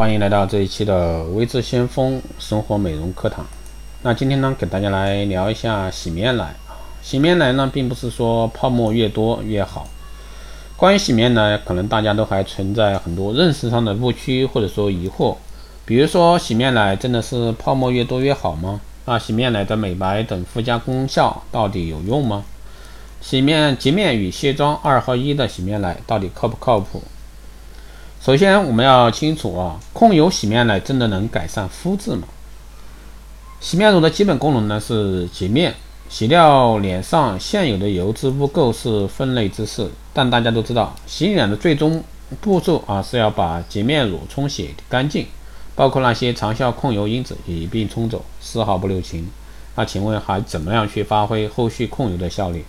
欢迎来到这一期的微智先锋生活美容课堂。那今天呢，给大家来聊一下洗面奶啊。洗面奶呢，并不是说泡沫越多越好。关于洗面奶，可能大家都还存在很多认识上的误区或者说疑惑。比如说，洗面奶真的是泡沫越多越好吗？那洗面奶的美白等附加功效到底有用吗？洗面洁面与卸妆二合一的洗面奶到底靠不靠谱？首先，我们要清楚啊，控油洗面奶真的能改善肤质吗？洗面乳的基本功能呢是洁面，洗掉脸上现有的油脂污垢是分内之事。但大家都知道，洗脸的最终步骤啊是要把洁面乳冲洗干净，包括那些长效控油因子也一并冲走，丝毫不留情。那请问还怎么样去发挥后续控油的效力？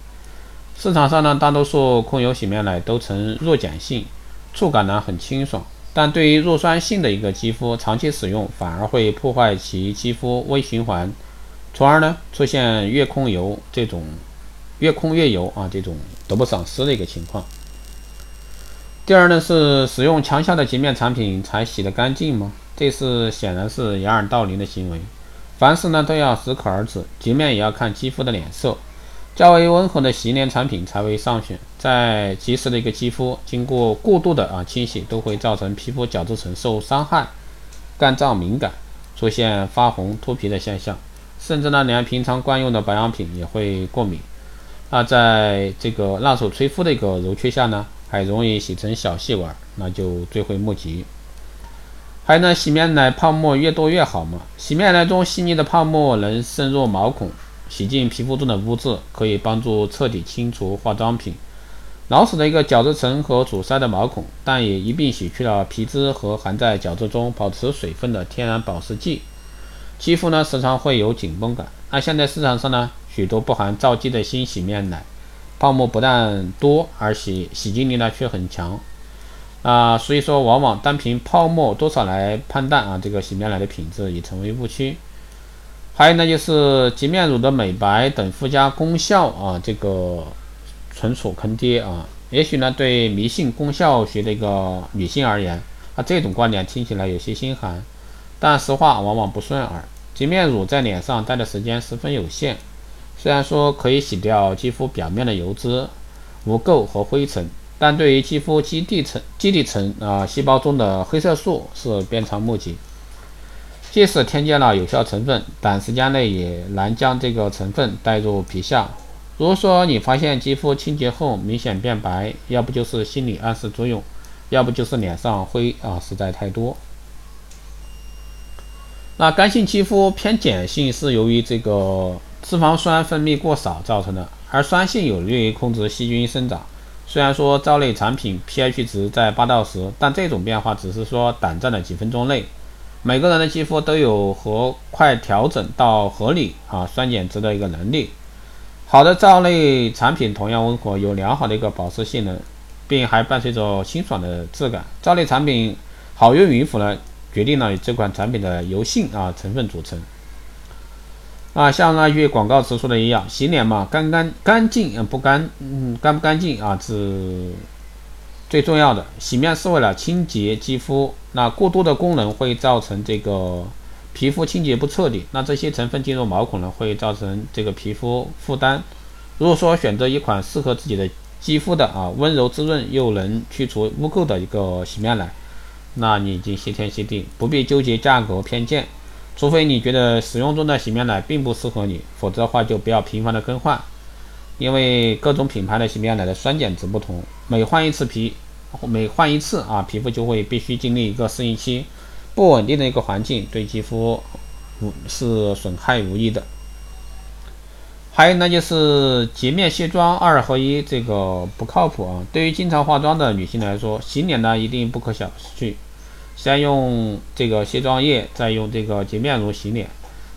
市场上呢，大多数控油洗面奶都呈弱碱性。触感呢很清爽，但对于弱酸性的一个肌肤，长期使用反而会破坏其肌肤微循环，从而呢出现越控油这种越控越油啊这种得不偿失的一个情况。第二呢是使用强效的洁面产品才洗得干净吗？这是显然是掩耳盗铃的行为。凡事呢都要适可而止，洁面也要看肌肤的脸色。较为温和的洗脸产品才为上选。在及时的一个肌肤经过过度的啊清洗，都会造成皮肤角质层受伤害、干燥敏感，出现发红脱皮的现象，甚至呢连平常惯用的保养品也会过敏。那在这个辣手吹肤的一个揉搓下呢，还容易洗成小细管，那就追悔莫及。还有呢，洗面奶泡沫越多越好嘛？洗面奶中细腻的泡沫能渗入毛孔。洗净皮肤中的污渍，可以帮助彻底清除化妆品、老死的一个角质层和阻塞的毛孔，但也一并洗去了皮脂和含在角质中保持水分的天然保湿剂。肌肤呢时常会有紧绷感。那现在市场上呢许多不含皂基的新洗面奶，泡沫不但多，而洗洗净力呢却很强。啊，所以说往往单凭泡沫多少来判断啊这个洗面奶的品质已成为误区。还有呢，就是洁面乳的美白等附加功效啊，这个纯属坑爹啊！也许呢，对迷信功效学的一个女性而言，啊，这种观点听起来有些心寒，但实话往往不顺耳。洁面乳在脸上待的时间十分有限，虽然说可以洗掉肌肤表面的油脂、污垢和灰尘，但对于肌肤基底层、基底层啊细胞中的黑色素是鞭长莫及。即使添加了有效成分，短时间内也难将这个成分带入皮下。如果说你发现肌肤清洁后明显变白，要不就是心理暗示作用，要不就是脸上灰啊实在太多。那干性肌肤偏碱性是由于这个脂肪酸分泌过少造成的，而酸性有利于控制细菌生长。虽然说皂类产品 pH 值在八到十，但这种变化只是说短暂的几分钟内。每个人的肌肤都有和快调整到合理啊酸碱值的一个能力。好的皂类产品同样温和，有良好的一个保湿性能，并还伴随着清爽的质感。皂类产品好用与否呢，决定了这款产品的油性啊成分组成。啊，像那句广告词说的一样，洗脸嘛，干干干净不干，嗯，干不干净啊是。最重要的，洗面是为了清洁肌肤，那过多的功能会造成这个皮肤清洁不彻底，那这些成分进入毛孔呢，会造成这个皮肤负担。如果说选择一款适合自己的肌肤的啊，温柔滋润又能去除污垢的一个洗面奶，那你已经谢天谢地，不必纠结价格偏见。除非你觉得使用中的洗面奶并不适合你，否则的话就不要频繁的更换。因为各种品牌的洗面奶的酸碱值不同，每换一次皮，每换一次啊，皮肤就会必须经历一个适应期，不稳定的一个环境对肌肤无是损害无益的。还有呢，就是洁面卸妆二合一，这个不靠谱啊。对于经常化妆的女性来说，洗脸呢一定不可小觑，先用这个卸妆液，再用这个洁面乳洗脸。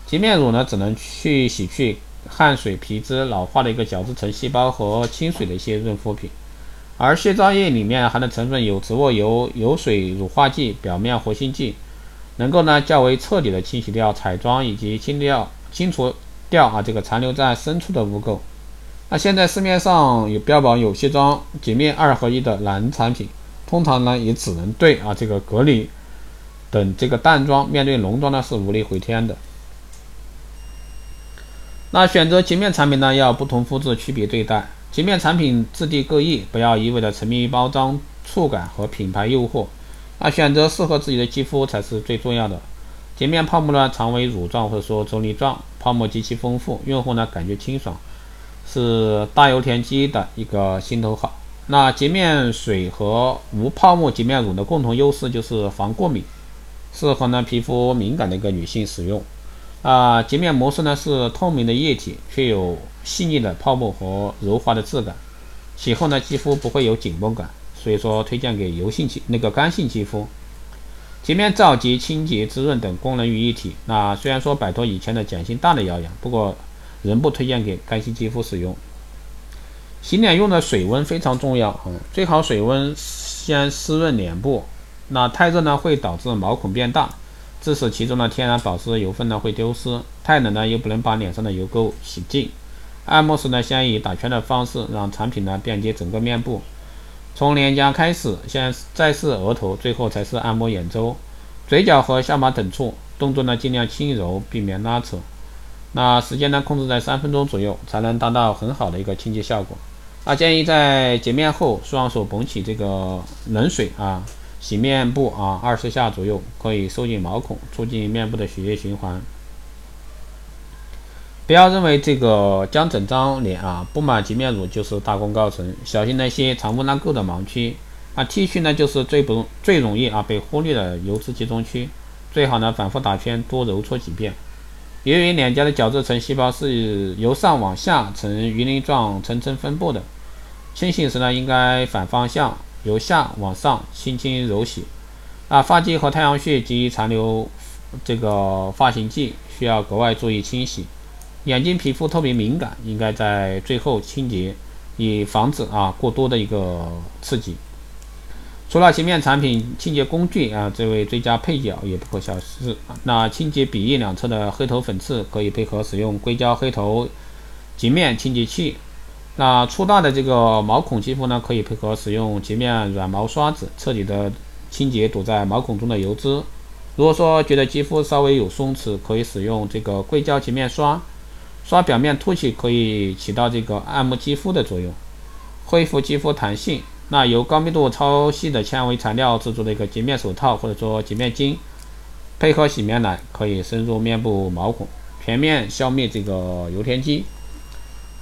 洁面乳呢只能去洗去。汗水、皮脂、老化的一个角质层细胞和清水的一些润肤品，而卸妆液里面含的成分有植物油、油水乳化剂、表面活性剂，能够呢较为彻底的清洗掉彩妆以及清掉、清除掉啊这个残留在深处的污垢。那现在市面上有标榜有卸妆洁面二合一的蓝产品，通常呢也只能对啊这个隔离等这个淡妆，面对浓妆呢是无力回天的。那选择洁面产品呢，要不同肤质区别对待。洁面产品质地各异，不要一味的沉迷于包装、触感和品牌诱惑。那选择适合自己的肌肤才是最重要的。洁面泡沫呢，常为乳状或者说啫喱状，泡沫极其丰富，用户呢感觉清爽，是大油田肌的一个心头好。那洁面水和无泡沫洁面乳的共同优势就是防过敏，适合呢皮肤敏感的一个女性使用。啊，洁面膜式呢是透明的液体，却有细腻的泡沫和柔滑的质感，洗后呢肌肤不会有紧绷感，所以说推荐给油性肌那个干性肌肤。洁面皂洁、清洁、滋润等功能于一体。那虽然说摆脱以前的碱性大的谣言，不过仍不推荐给干性肌肤使用。洗脸用的水温非常重要，嗯，最好水温先湿润脸部。那太热呢会导致毛孔变大，致使其中的天然保湿油分呢会丢失；太冷呢又不能把脸上的油垢洗净。按摩时呢，先以打圈的方式让产品呢遍及整个面部。从脸颊开始，先再是额头，最后才是按摩眼周、嘴角和下巴等处。动作呢尽量轻柔，避免拉扯。那时间呢控制在三分钟左右，才能达到很好的一个清洁效果。那建议在洁面后，双手捧起这个冷水啊，洗面部啊二十下左右，可以收紧毛孔，促进面部的血液循环。不要认为这个将整张脸啊布满洁面乳就是大功告成，小心那些藏污纳垢的盲区。啊，T 区呢就是最不最容易啊被忽略的油脂集中区，最好呢反复打圈，多揉搓几遍。由于脸颊的角质层细胞是由上往下呈鱼鳞状层层分布的，清洗时呢应该反方向由下往上轻轻揉洗。啊，发际和太阳穴及残留这个发型剂需要格外注意清洗。眼睛皮肤特别敏感，应该在最后清洁，以防止啊过多的一个刺激。除了洁面产品，清洁工具啊，这位最佳配角也不可小视。那清洁鼻翼两侧的黑头粉刺，可以配合使用硅胶黑头洁面清洁器。那粗大的这个毛孔肌肤呢，可以配合使用洁面软毛刷子，彻底的清洁堵在毛孔中的油脂。如果说觉得肌肤稍微有松弛，可以使用这个硅胶洁面刷。刷表面凸起可以起到这个按摩肌肤的作用，恢复肌肤弹性。那由高密度超细的纤维材料制作的一个洁面手套或者说洁面巾，配合洗面奶可以深入面部毛孔，全面消灭这个油田肌。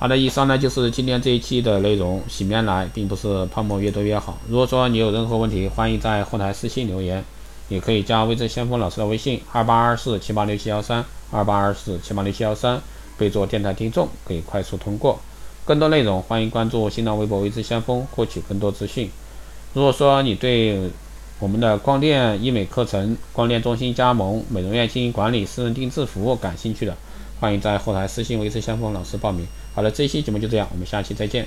好的，以上呢就是今天这一期的内容。洗面奶并不是泡沫越多越好。如果说你有任何问题，欢迎在后台私信留言，也可以加微知先锋老师的微信二八二四七八六七幺三二八二四七八六七幺三。备注电台听众可以快速通过。更多内容欢迎关注新浪微博“微知先锋”获取更多资讯。如果说你对我们的光电医美课程、光电中心加盟、美容院经营管理、私人定制服务感兴趣的，欢迎在后台私信“维持先锋”老师报名。好了，这一期节目就这样，我们下期再见。